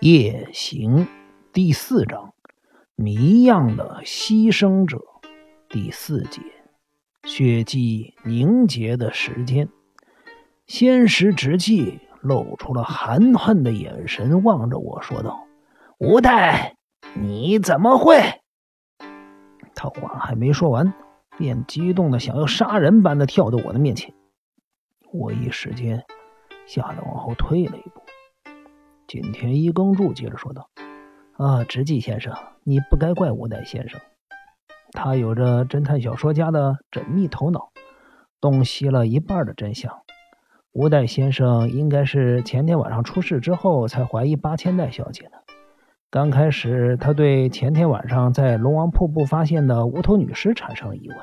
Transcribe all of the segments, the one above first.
夜行第四章，谜样的牺牲者第四节，血迹凝结的时间。仙石直气露出了含恨的眼神，望着我说道：“吴代，你怎么会？”他话还没说完，便激动的想要杀人般的跳到我的面前。我一时间吓得往后退了一步。景田一耕助接着说道：“啊，直纪先生，你不该怪无代先生，他有着侦探小说家的缜密头脑，洞悉了一半的真相。无代先生应该是前天晚上出事之后才怀疑八千代小姐的。刚开始，他对前天晚上在龙王瀑布发现的无头女尸产生了疑问，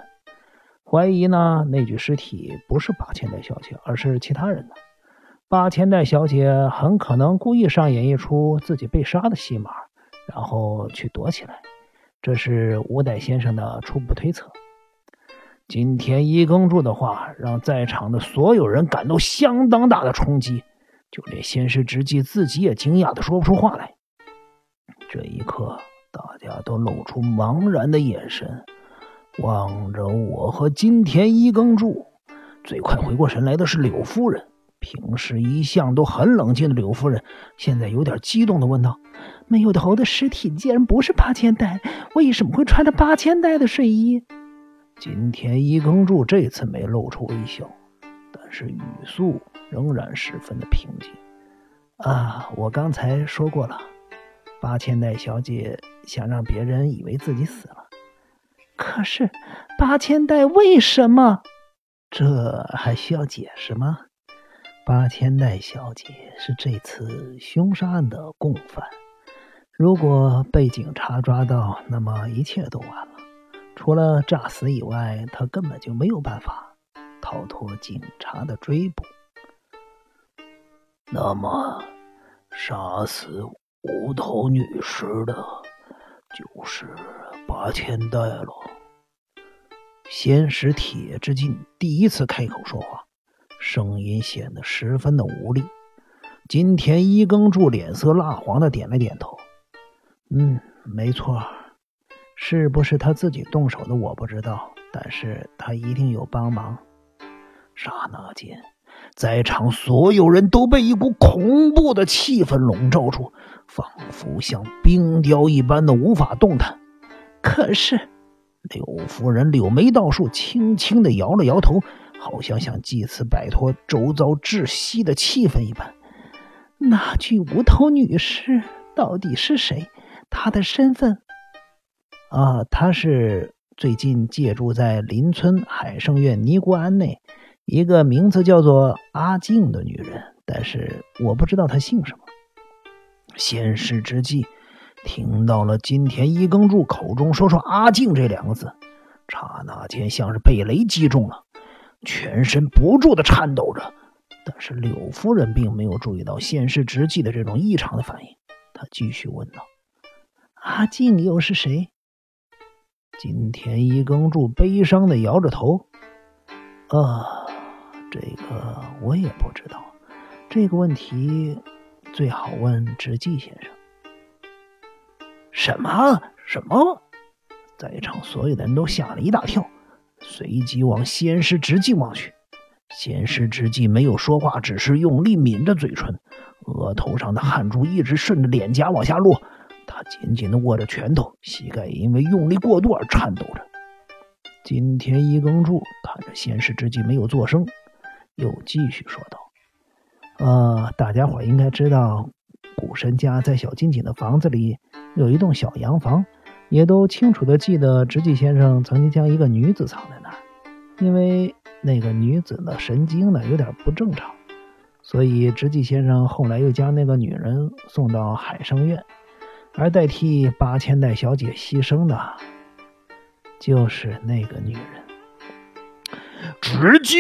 怀疑呢那具尸体不是八千代小姐，而是其他人的。”八千代小姐很可能故意上演一出自己被杀的戏码，然后去躲起来。这是吴代先生的初步推测。今天一耕助的话让在场的所有人感到相当大的冲击，就连先师直纪自己也惊讶的说不出话来。这一刻，大家都露出茫然的眼神，望着我和金田一耕助。最快回过神来的是柳夫人。平时一向都很冷静的柳夫人，现在有点激动的问道：“没有头的尸体竟然不是八千代，为什么会穿着八千代的睡衣？”金田一耕助这次没露出微笑，但是语速仍然十分的平静。“啊，我刚才说过了，八千代小姐想让别人以为自己死了。可是八千代为什么？这还需要解释吗？”八千代小姐是这次凶杀案的共犯，如果被警察抓到，那么一切都完了。除了诈死以外，她根本就没有办法逃脱警察的追捕。那么，杀死无头女尸的，就是八千代了。先是铁之进第一次开口说话。声音显得十分的无力。金田一耕助脸色蜡黄的点了点头：“嗯，没错，是不是他自己动手的我不知道，但是他一定有帮忙。”刹那间，在场所有人都被一股恐怖的气氛笼罩住，仿佛像冰雕一般的无法动弹。可是，柳夫人柳眉倒竖，轻轻的摇了摇头。好像想借此摆脱周遭窒息的气氛一般。那具无头女尸到底是谁？她的身份？啊，她是最近借住在邻村海盛院尼姑庵内一个名字叫做阿静的女人，但是我不知道她姓什么。先世之际，听到了金田一耕助口中说出“阿静”这两个字，刹那间像是被雷击中了。全身不住的颤抖着，但是柳夫人并没有注意到现世直纪的这种异常的反应。她继续问道：“阿静又是谁？”金田一耕助悲伤的摇着头：“啊，这个我也不知道。这个问题最好问直纪先生。”什么？什么？在场所有的人都吓了一大跳。随即往仙师直纪望去，仙师直纪没有说话，只是用力抿着嘴唇，额头上的汗珠一直顺着脸颊往下落。他紧紧地握着拳头，膝盖因为用力过度而颤抖着。金田一耕助看着仙师直纪没有作声，又继续说道：“呃，大家伙应该知道，古神家在小金井的房子里有一栋小洋房。”也都清楚的记得，直纪先生曾经将一个女子藏在那，因为那个女子的神经呢有点不正常，所以直纪先生后来又将那个女人送到海生院，而代替八千代小姐牺牲的，就是那个女人。直纪，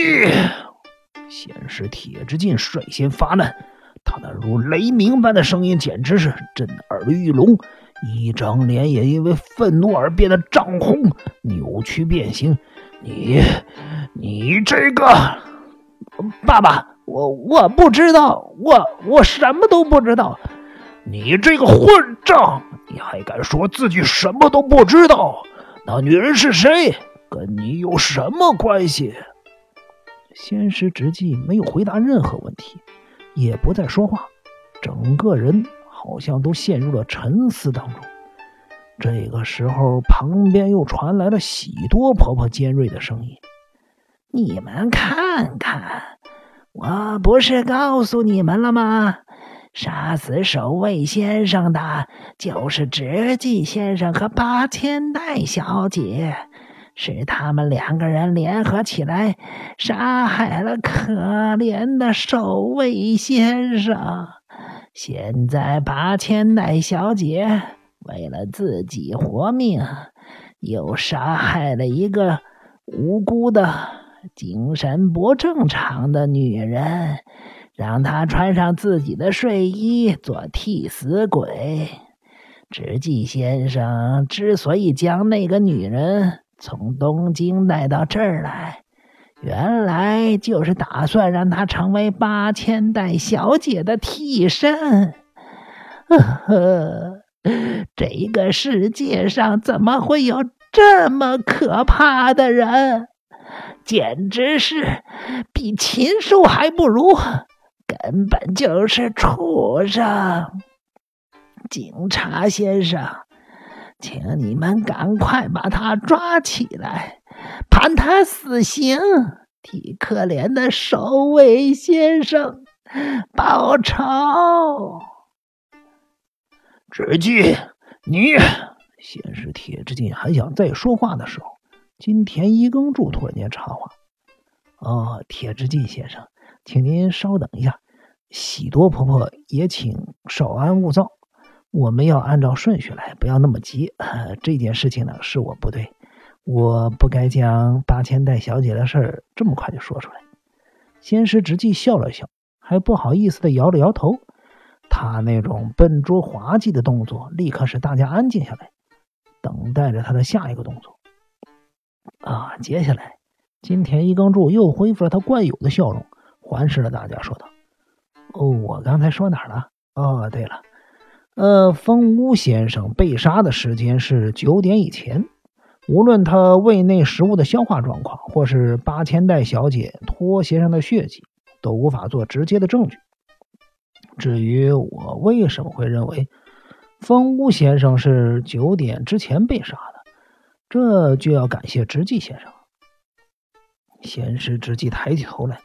先是铁之进率先发难，他那如雷鸣般的声音简直是震耳欲聋。一张脸也因为愤怒而变得涨红、扭曲、变形。你，你这个爸爸，我我不知道，我我什么都不知道。你这个混账！你还敢说自己什么都不知道？那女人是谁？跟你有什么关系？仙师直纪没有回答任何问题，也不再说话，整个人好像都陷入了沉思当中。这个时候，旁边又传来了喜多婆婆尖锐的声音：“你们看看，我不是告诉你们了吗？杀死守卫先生的，就是直纪先生和八千代小姐，是他们两个人联合起来杀害了可怜的守卫先生。现在八千代小姐。”为了自己活命，又杀害了一个无辜的、精神不正常的女人，让她穿上自己的睡衣做替死鬼。直纪先生之所以将那个女人从东京带到这儿来，原来就是打算让她成为八千代小姐的替身。呵呵。这个世界上怎么会有这么可怕的人？简直是比禽兽还不如，根本就是畜生！警察先生，请你们赶快把他抓起来，判他死刑，替可怜的守卫先生报仇。直纪，你先是铁之进还想再说话的时候，金田一耕助突然间插话：“哦，铁之进先生，请您稍等一下，喜多婆婆也请稍安勿躁，我们要按照顺序来，不要那么急。这件事情呢，是我不对，我不该将八千代小姐的事儿这么快就说出来。”先是直纪笑了笑，还不好意思的摇了摇头。他那种笨拙滑稽的动作，立刻使大家安静下来，等待着他的下一个动作。啊，接下来，金田一耕助又恢复了他惯有的笑容，环视了大家，说道：“哦，我刚才说哪儿了？哦，对了，呃，风屋先生被杀的时间是九点以前。无论他胃内食物的消化状况，或是八千代小姐拖鞋上的血迹，都无法做直接的证据。”至于我为什么会认为风屋先生是九点之前被杀的，这就要感谢直纪先生。先是直纪抬起头来，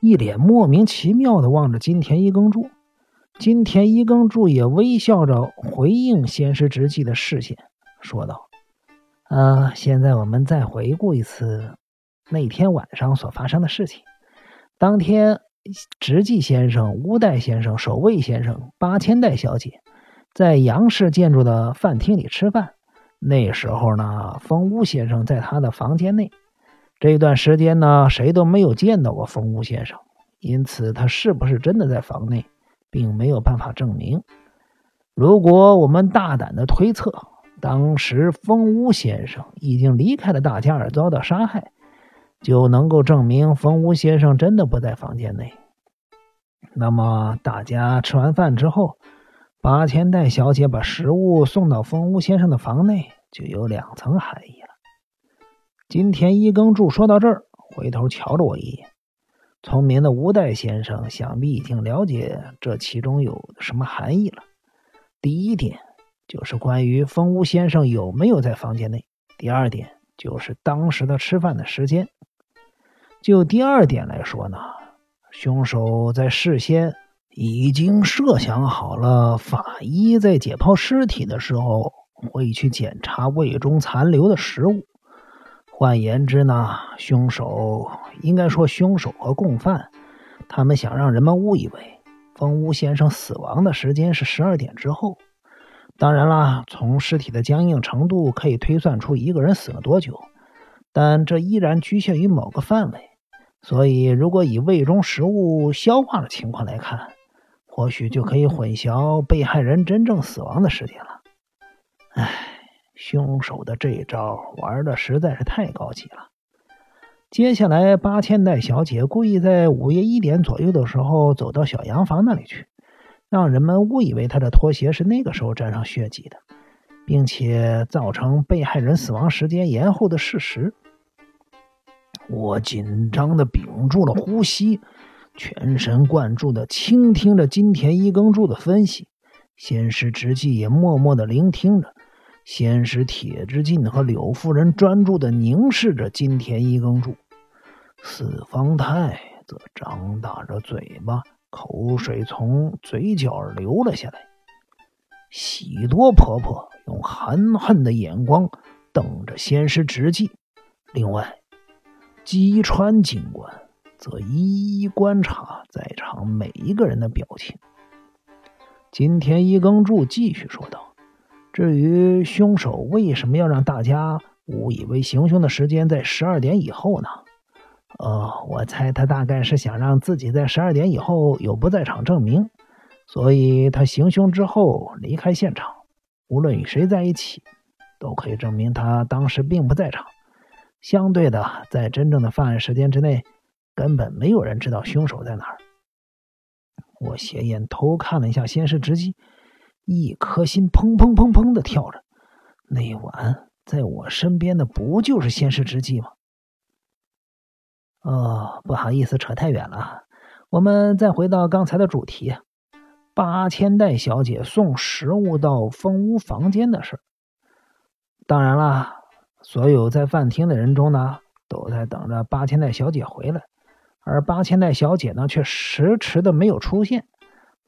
一脸莫名其妙的望着金田一耕助，金田一耕助也微笑着回应先是直纪的视线，说道：“啊，现在我们再回顾一次那天晚上所发生的事情。当天。”直纪先生、乌代先生、守卫先生、八千代小姐在杨氏建筑的饭厅里吃饭。那时候呢，风屋先生在他的房间内。这段时间呢，谁都没有见到过风屋先生，因此他是不是真的在房内，并没有办法证明。如果我们大胆的推测，当时风屋先生已经离开了大家而遭到杀害。就能够证明风屋先生真的不在房间内。那么，大家吃完饭之后，八千代小姐把食物送到风屋先生的房内，就有两层含义了。金田一耕助说到这儿，回头瞧了我一眼。聪明的无代先生想必已经了解这其中有什么含义了。第一点就是关于风屋先生有没有在房间内；第二点就是当时的吃饭的时间。就第二点来说呢，凶手在事先已经设想好了，法医在解剖尸体的时候会去检查胃中残留的食物。换言之呢，凶手应该说凶手和共犯，他们想让人们误以为风屋先生死亡的时间是十二点之后。当然啦，从尸体的僵硬程度可以推算出一个人死了多久，但这依然局限于某个范围。所以，如果以胃中食物消化的情况来看，或许就可以混淆被害人真正死亡的时间了。唉，凶手的这一招玩的实在是太高级了。接下来，八千代小姐故意在午夜一点左右的时候走到小洋房那里去，让人们误以为她的拖鞋是那个时候沾上血迹的，并且造成被害人死亡时间延后的事实。我紧张的屏住了呼吸，全神贯注的倾听着金田一耕助的分析，先是直纪也默默的聆听着，先是铁之进和柳夫人专注的凝视着金田一耕助，四方太则张大着嘴巴，口水从嘴角流了下来。喜多婆婆用含恨的眼光瞪着仙师直纪，另外。姬川警官则一一观察在场每一个人的表情。金田一耕助继续说道：“至于凶手为什么要让大家误以为行凶的时间在十二点以后呢？呃，我猜他大概是想让自己在十二点以后有不在场证明，所以他行凶之后离开现场，无论与谁在一起，都可以证明他当时并不在场。”相对的，在真正的犯案时间之内，根本没有人知道凶手在哪儿。我斜眼偷看了一下先是直击，一颗心砰砰砰砰的跳着。那晚在我身边的不就是先是直击吗？哦，不好意思，扯太远了。我们再回到刚才的主题：八千代小姐送食物到蜂屋房间的事。当然了。所有在饭厅的人中呢，都在等着八千代小姐回来，而八千代小姐呢，却迟迟的没有出现。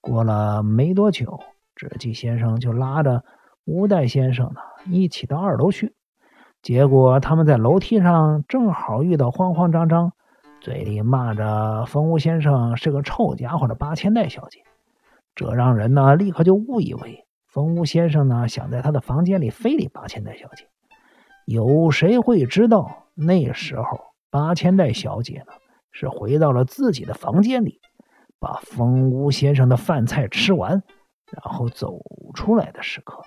过了没多久，直纪先生就拉着乌代先生呢，一起到二楼去。结果他们在楼梯上正好遇到慌慌张张、嘴里骂着风屋先生是个臭家伙的八千代小姐，这让人呢立刻就误以为风屋先生呢想在他的房间里非礼八千代小姐。有谁会知道那时候八千代小姐呢？是回到了自己的房间里，把风屋先生的饭菜吃完，然后走出来的时刻。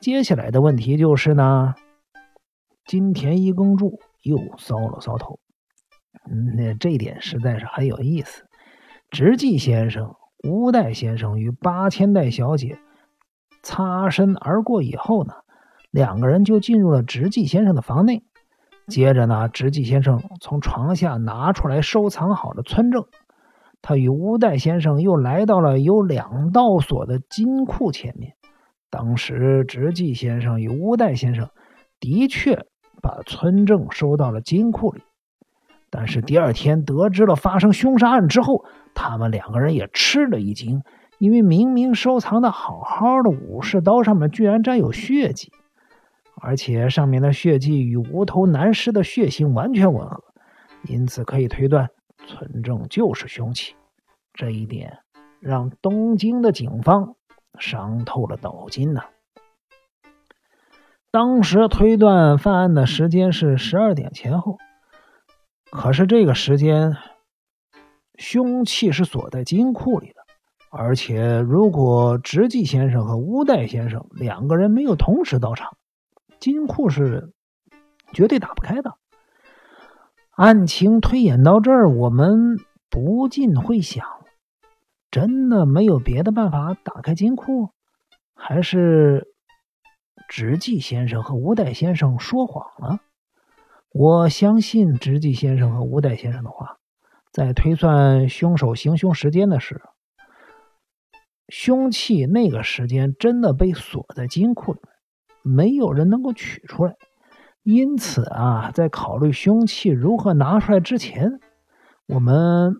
接下来的问题就是呢，金田一耕助又搔了搔头，那这点实在是很有意思。直纪先生、乌代先生与八千代小姐擦身而过以后呢？两个人就进入了直纪先生的房内，接着呢，直纪先生从床下拿出来收藏好的村证，他与乌代先生又来到了有两道锁的金库前面。当时，直纪先生与乌代先生的确把村证收到了金库里，但是第二天得知了发生凶杀案之后，他们两个人也吃了一惊，因为明明收藏的好好的武士刀上面居然沾有血迹。而且上面的血迹与无头男尸的血型完全吻合，因此可以推断村正就是凶器。这一点让东京的警方伤透了脑筋呐。当时推断犯案的时间是十二点前后，可是这个时间凶器是锁在金库里的，而且如果直纪先生和乌代先生两个人没有同时到场。金库是绝对打不开的。案情推演到这儿，我们不禁会想：真的没有别的办法打开金库，还是直纪先生和吴代先生说谎了？我相信直纪先生和吴代先生的话，在推算凶手行凶时间的时候，凶器那个时间真的被锁在金库里。没有人能够取出来，因此啊，在考虑凶器如何拿出来之前，我们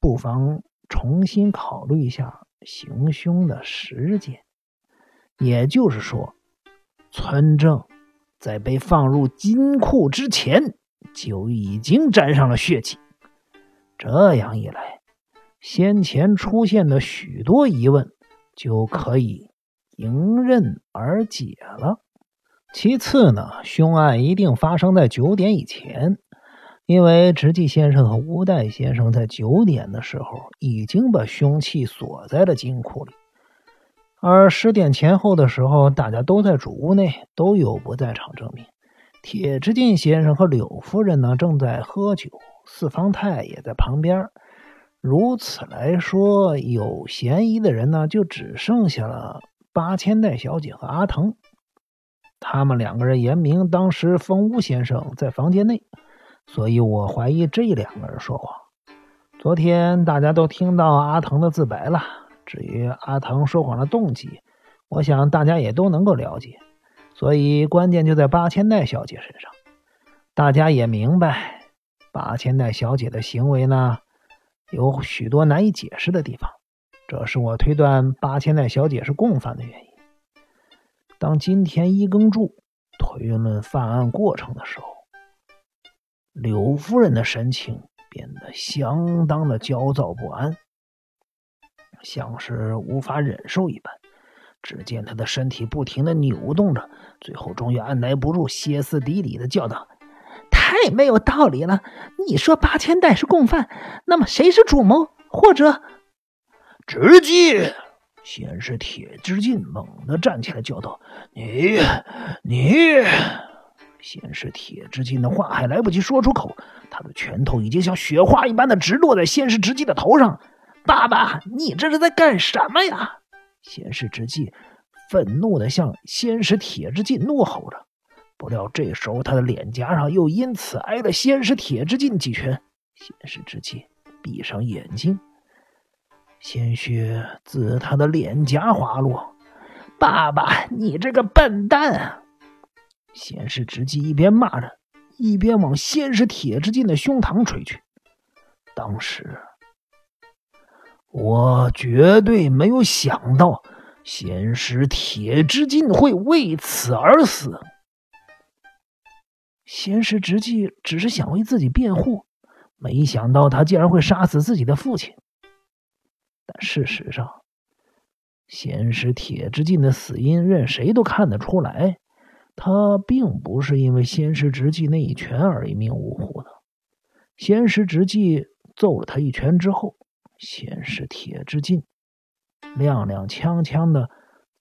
不妨重新考虑一下行凶的时间。也就是说，村正在被放入金库之前就已经沾上了血迹。这样一来，先前出现的许多疑问就可以。迎刃而解了。其次呢，凶案一定发生在九点以前，因为直纪先生和乌代先生在九点的时候已经把凶器锁在了金库里，而十点前后的时候，大家都在主屋内，都有不在场证明。铁之进先生和柳夫人呢正在喝酒，四方太也在旁边。如此来说，有嫌疑的人呢，就只剩下了八千代小姐和阿藤。他们两个人言明，当时风屋先生在房间内，所以我怀疑这两个人说谎。昨天大家都听到阿藤的自白了，至于阿藤说谎的动机，我想大家也都能够了解。所以关键就在八千代小姐身上。大家也明白，八千代小姐的行为呢，有许多难以解释的地方，这是我推断八千代小姐是共犯的原因。当金田一耕助推论犯案过程的时候，柳夫人的神情变得相当的焦躁不安，像是无法忍受一般。只见她的身体不停的扭动着，最后终于按耐不住，歇斯底里的叫道。太没有道理了！你说八千代是共犯，那么谁是主谋？或者，直接先是铁之进猛地站起来叫道：“你，你！”先是铁之进的话还来不及说出口，他的拳头已经像雪花一般的直落在先是直进的头上。爸爸，你这是在干什么呀？先是直进愤怒的向先是铁之进怒吼着。不料这时候，他的脸颊上又因此挨了先是铁之进几拳。先是之进闭上眼睛，鲜血自他的脸颊滑落。爸爸，你这个笨蛋！先是直纪一边骂着，一边往先是铁之进的胸膛吹去。当时，我绝对没有想到，先是铁之进会为此而死。先是直纪只是想为自己辩护，没想到他竟然会杀死自己的父亲。事实上，先是铁之进的死因任谁都看得出来，他并不是因为先是直纪那一拳而一命呜呼的。先是直纪揍了他一拳之后，先是铁之进踉踉跄跄的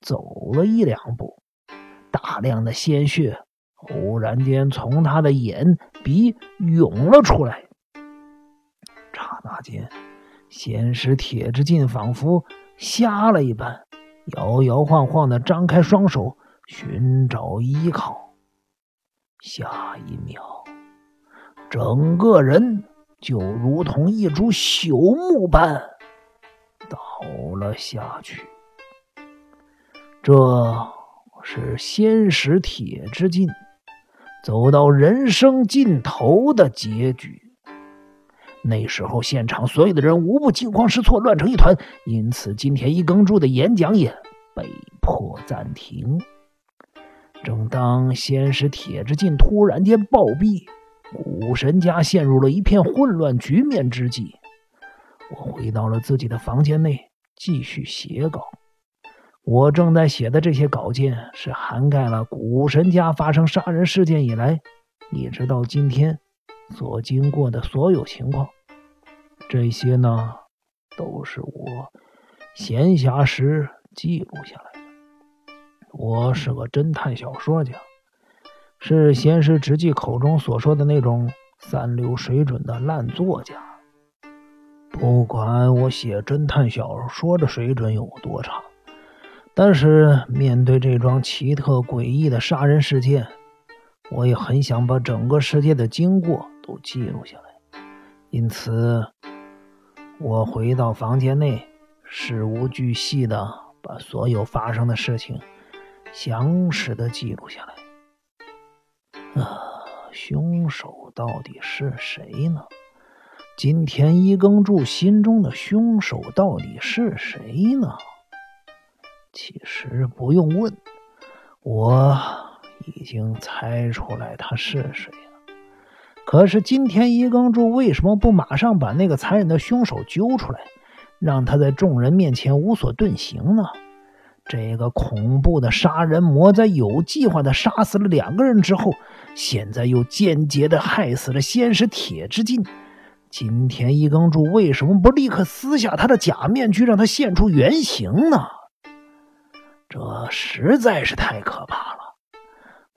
走了一两步，大量的鲜血。忽然间，从他的眼鼻涌了出来。刹那间，先是铁之进仿佛瞎了一般，摇摇晃晃的张开双手寻找依靠。下一秒，整个人就如同一株朽木般倒了下去。这是先使铁之进。走到人生尽头的结局。那时候，现场所有的人无不惊慌失措，乱成一团。因此，今天一耕助的演讲也被迫暂停。正当先是铁之进突然间暴毙，古神家陷入了一片混乱局面之际，我回到了自己的房间内，继续写稿。我正在写的这些稿件是涵盖了古神家发生杀人事件以来，一直到今天所经过的所有情况。这些呢，都是我闲暇时记录下来的。我是个侦探小说家，是闲时直记口中所说的那种三流水准的烂作家。不管我写侦探小说的水准有多差。但是面对这桩奇特诡异的杀人事件，我也很想把整个事件的经过都记录下来。因此，我回到房间内，事无巨细的把所有发生的事情详实的记录下来。啊，凶手到底是谁呢？金田一耕助心中的凶手到底是谁呢？其实不用问，我已经猜出来他是谁。可是今天一耕助为什么不马上把那个残忍的凶手揪出来，让他在众人面前无所遁形呢？这个恐怖的杀人魔在有计划的杀死了两个人之后，现在又间接的害死了先是铁之进。今天一耕助为什么不立刻撕下他的假面具，让他现出原形呢？这实在是太可怕了！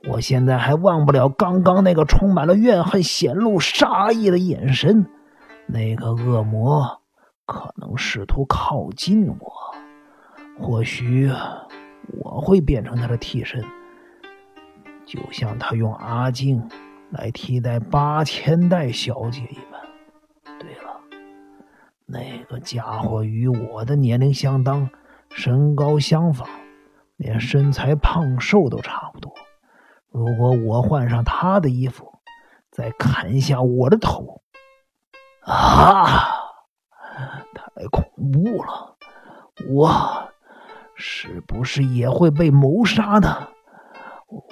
我现在还忘不了刚刚那个充满了怨恨、显露杀意的眼神。那个恶魔可能试图靠近我。或许我会变成他的替身，就像他用阿静来替代八千代小姐一般。对了，那个家伙与我的年龄相当，身高相仿，连身材胖瘦都差。如果我换上他的衣服，再砍下我的头，啊！太恐怖了！我是不是也会被谋杀呢？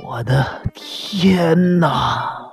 我的天哪！